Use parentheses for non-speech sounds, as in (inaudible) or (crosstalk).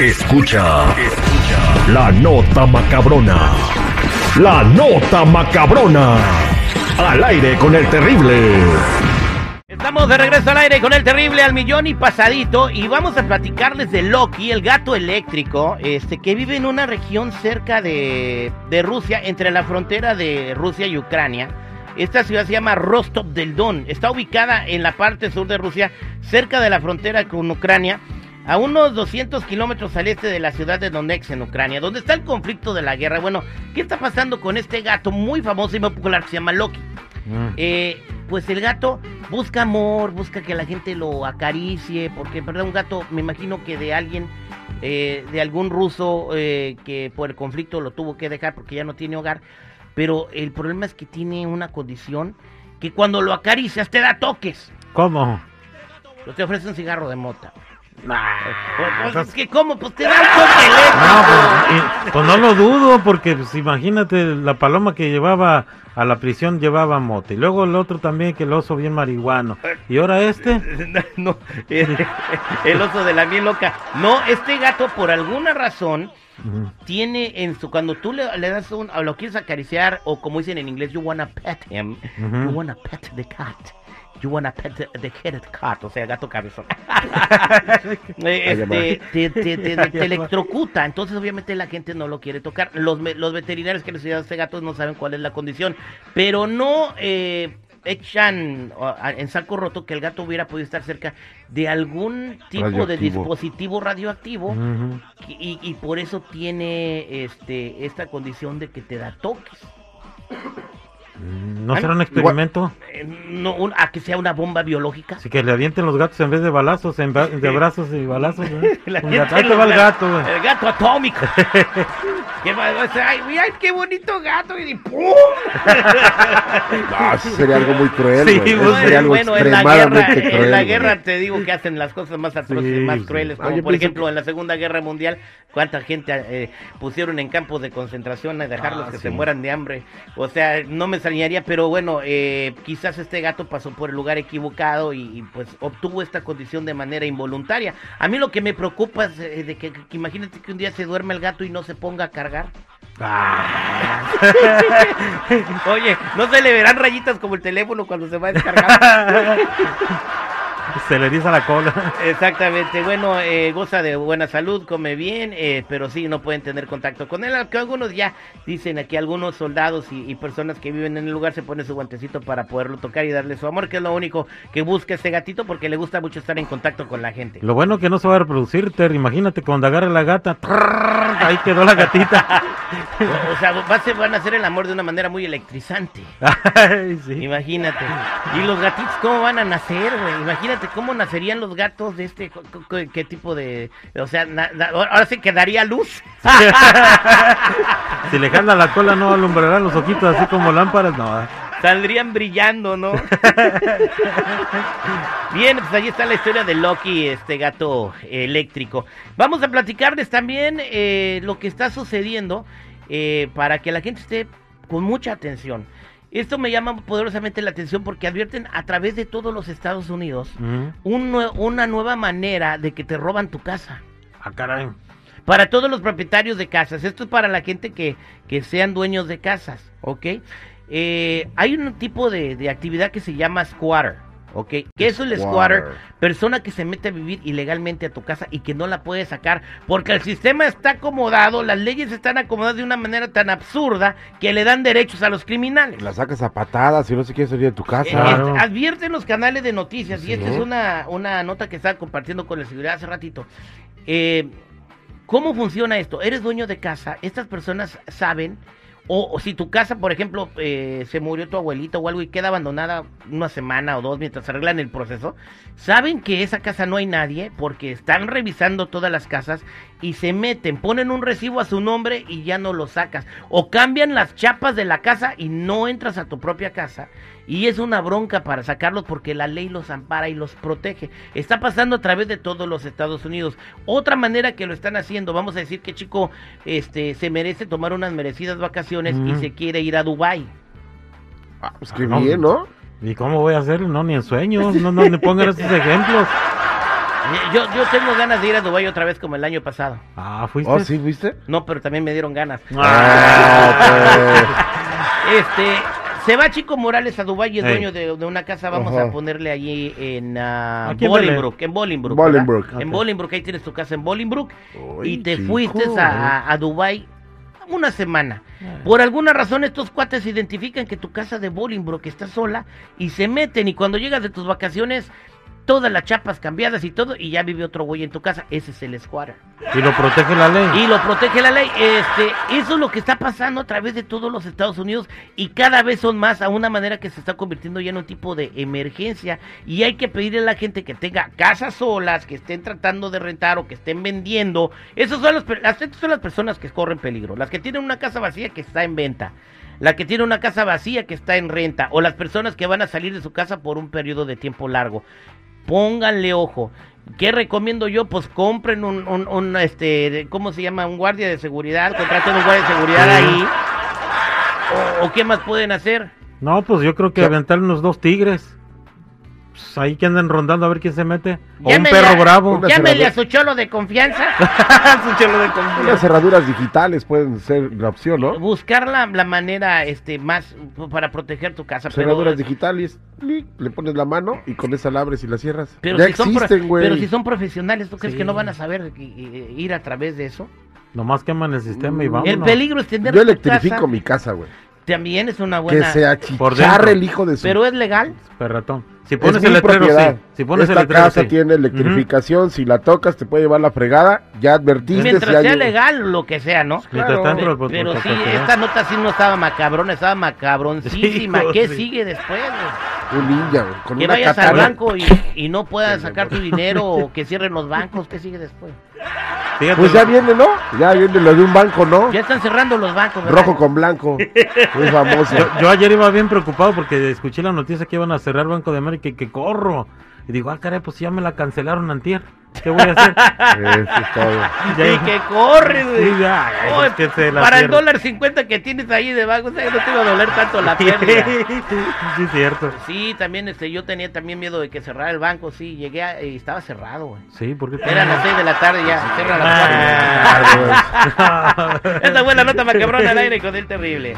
Escucha, escucha la nota macabrona. La nota macabrona. Al aire con el terrible. Estamos de regreso al aire con el terrible al millón y pasadito y vamos a platicarles de Loki, el gato eléctrico, este que vive en una región cerca de, de Rusia, entre la frontera de Rusia y Ucrania. Esta ciudad se llama Rostov del Don. Está ubicada en la parte sur de Rusia, cerca de la frontera con Ucrania, a unos 200 kilómetros al este de la ciudad de Donetsk, en Ucrania, donde está el conflicto de la guerra. Bueno, ¿qué está pasando con este gato muy famoso y muy popular que se llama Loki? Eh, pues el gato busca amor, busca que la gente lo acaricie, porque verdad un gato, me imagino que de alguien, eh, de algún ruso eh, que por el conflicto lo tuvo que dejar porque ya no tiene hogar, pero el problema es que tiene una condición que cuando lo acaricias te da toques. ¿Cómo? Pues te ofrece un cigarro de mota. Pues, pues, es que cómo, pues te da un. No, pues, y- pues no lo dudo, porque pues, imagínate, la paloma que llevaba a la prisión llevaba mote. Y luego el otro también, que el oso bien marihuano. Y ahora este, (laughs) No, eh, el oso de la miel loca. No, este gato por alguna razón tiene en su cuando tú le, le das un o lo quieres acariciar o como dicen en inglés you wanna pet him, Ujú. you wanna pet the cat. You wanna pet the, the headed cat, o sea, gato cabezón. (laughs) Eh, este, te, te- te- te electrocuta, entonces obviamente la gente no lo quiere tocar. Los, los veterinarios que les cuidan a este gato no saben cuál es la condición, pero no eh, echan en saco roto que el gato hubiera podido estar cerca de algún tipo de dispositivo radioactivo y, y por eso tiene este esta condición de que te da toques. ¿No será un experimento? Eh, no, un- a que sea una bomba biológica. Así que le avienten los gatos en vez de balazos, en ba- de brazos y balazos. ¿eh? (laughs) La Un gato, va el gato. El gato atómico. (laughs) ¿Qué va- o sea, ay, mira, qué bonito gato. Y ¡pum! (laughs) No, eso sería algo muy cruel, Sí, güey. Eso bueno, sería algo bueno, en la guerra, extremadamente cruel. en la güey. guerra te digo que hacen las cosas más atroces, Sí, más crueles, Ah, como por ejemplo en la Segunda Guerra Mundial, cuánta gente eh, pusieron en campos de concentración a dejarlos Ah, que sí. se mueran de hambre. O sea, no me extrañaría, pero bueno, eh, quizás este gato pasó por el lugar equivocado y, y, pues obtuvo esta condición de manera involuntaria. A mí lo que me preocupa es eh, de que, que imagínate que un día se duerme el gato y no se ponga a cargar. Ah, (laughs) Oye, no se le verán rayitas como el teléfono cuando se va a descargar. (laughs) (laughs) se le eriza la cola. Exactamente, bueno, eh, goza de buena salud, come bien, eh, pero sí, no pueden tener contacto con él. Aunque algunos ya dicen aquí, algunos soldados y, y personas que viven en el lugar se ponen su guantecito para poderlo tocar y darle su amor, que es lo único que busca este gatito porque le gusta mucho estar en contacto con la gente. Lo bueno que no se va a reproducir, Ter. Imagínate cuando agarre la gata, trrr, ahí quedó la gatita. (laughs) O sea, va- se van a hacer el amor de una manera muy electrizante. (laughs) Ay, sí. Imagínate. ¿Y los gatitos cómo van a nacer, güey? Imagínate cómo nacerían los gatos de este, qué tipo de... O sea, na- na- ahora sí que daría luz. (laughs) Si le jala la cola no alumbrarán los ojitos así como lámparas, no. Saldrían brillando, ¿no? (laughs) Bien, pues ahí está la historia de Loki, este gato eléctrico. Vamos a platicarles también eh, lo que está sucediendo eh, para que la gente esté con mucha atención. Esto me llama poderosamente la atención porque advierten a través de todos los Estados Unidos un una nueva manera de que te roban tu casa. Ah, caray. Para todos los propietarios de casas. Esto es para la gente que, que sean dueños de casas, ¿ok? Eh, hay un tipo de, de actividad que se llama squatter, ¿ok? ¿Qué es el squatter? Persona que se mete a vivir ilegalmente a tu casa y que no la puede sacar porque el sistema está acomodado, las leyes están acomodadas de una manera tan absurda que le dan derechos a los criminales. La sacas a patadas si no se quiere salir de tu casa. Eh, Claro. advierten los canales de noticias, y esta es una, una nota que estaba compartiendo con la seguridad hace ratito. Eh, ¿Cómo funciona esto? Eres dueño de casa, estas personas saben, o, si tu casa, por ejemplo, eh, se murió tu abuelita o algo y queda abandonada una semana o dos mientras arreglan el proceso, saben que esa casa no hay nadie porque están revisando todas las casas y se meten, ponen un recibo a su nombre y ya no lo sacas. O cambian las chapas de la casa y no entras a tu propia casa. Y es una bronca para sacarlos porque la ley los ampara y los protege. Está pasando a través de todos los Estados Unidos. Otra manera que lo están haciendo, vamos a decir que chico este, se merece tomar unas merecidas vacaciones y se quiere ir a Dubai. Ah, pues qué bien, ¿no? ¿Y cómo voy a hacerlo? No, ni en sueños. No, no me pongan esos ejemplos. Yo, yo tengo ganas de ir a Dubái otra vez como el año pasado. Ah, fuiste. ¿Oh, sí, viste? No, pero también me dieron ganas. Ah, (laughs) Este, se va Chico Morales a Dubái y es Ey. dueño de, de una casa. Vamos Ajá. a ponerle allí en ah, en Bolingbrook, en Bolingbrook. Bolingbrook. En Ok. Bolingbrook, ahí tienes tu casa en Bolingbrook. Y te chico, fuiste a, a Dubái una semana. Ah. Por alguna razón estos cuates identifican que tu casa de Bolingbrook está sola y se meten y cuando llegas de tus vacaciones todas las chapas cambiadas y todo y ya vive otro güey en tu casa. Ese es el squatter. Y lo protege la ley. Y lo protege la ley. Este, eso es lo que está pasando a través de todos los Estados Unidos y cada vez son más a una manera que se está convirtiendo ya en un tipo de emergencia y hay que pedirle a la gente que tenga casas solas, que estén tratando de rentar o que estén vendiendo. Esos son los, las, estas son las personas que corren peligro, las que tienen una casa vacía que está en venta. La que tiene una casa vacía que está en renta, o las personas que van a salir de su casa por un periodo de tiempo largo. Pónganle ojo. ¿Qué recomiendo yo? Pues compren un, un, un, este, ¿cómo se llama? Un guardia de seguridad, contraten un guardia de seguridad Sí. ahí. O, o qué más pueden hacer? No, pues yo creo que ¿Qué? aventar unos dos tigres. Pues ahí que andan rondando a ver quién se mete. O un perro a- bravo. Llámele a su cholo de confianza. (laughs) Su chelo de Unas cerraduras digitales pueden ser la opción, ¿no? Buscar la, la manera este, más para proteger tu casa. Pero, Cerraduras digitales, clic, le pones la mano y con esa la abres y la cierras. pero, ya si son pro- existen, güey. pero si son profesionales, ¿tú crees Sí. que no van a saber ir a través de eso? Nomás queman el sistema y Mm. vamos. El peligro es tener Yo tu electrifico casa, mi casa, güey. también es una Que buena... se Por achicharre el hijo de su... Pero es legal. Perratón. Si Es pones mi el letrero, propiedad. sí. Si pones Esta el letrero, casa sí. tiene electrificación, si la tocas te puede llevar la fregada, ya advertiste. Mientras sea un- legal, lo que sea, ¿no? Mientras Claro. pues, Pero pues, sí, pues, esta nota sí no estaba macabrona, estaba macabroncísima. ¿Qué sí. sigue después? güey? Un ninja, güey, con Que una vayas al banco y, y no puedas sacar tu dinero o (laughs) que cierren los bancos. ¿Qué sigue después? Fíjate, Pues ya viene, ¿no? Ya viene lo de un banco, ¿no? Ya están cerrando los bancos. ¿verdad? Rojo con blanco. (laughs) Muy famoso. Yo, yo ayer iba bien preocupado porque escuché la noticia que iban a cerrar Banco de América y que corro. Y digo, ah, caray, pues ya me la cancelaron antier. ¿Qué voy a hacer? (laughs) Eso es todo. (laughs) Y que corre, güey. Sí, ya, Oye, es que se la para el cierran. dólar 50 que tienes ahí de banco, o sea, no te iba a doler tanto la pérdida. (laughs) sí, cierto. Sí, también este, yo tenía también miedo de que cerrara el banco, sí, llegué a- y estaba cerrado, güey. Sí, porque Eran las 6 de la tarde ya, cierra las Ah. Ah. Esta fue la nota macabrona al aire con el terrible.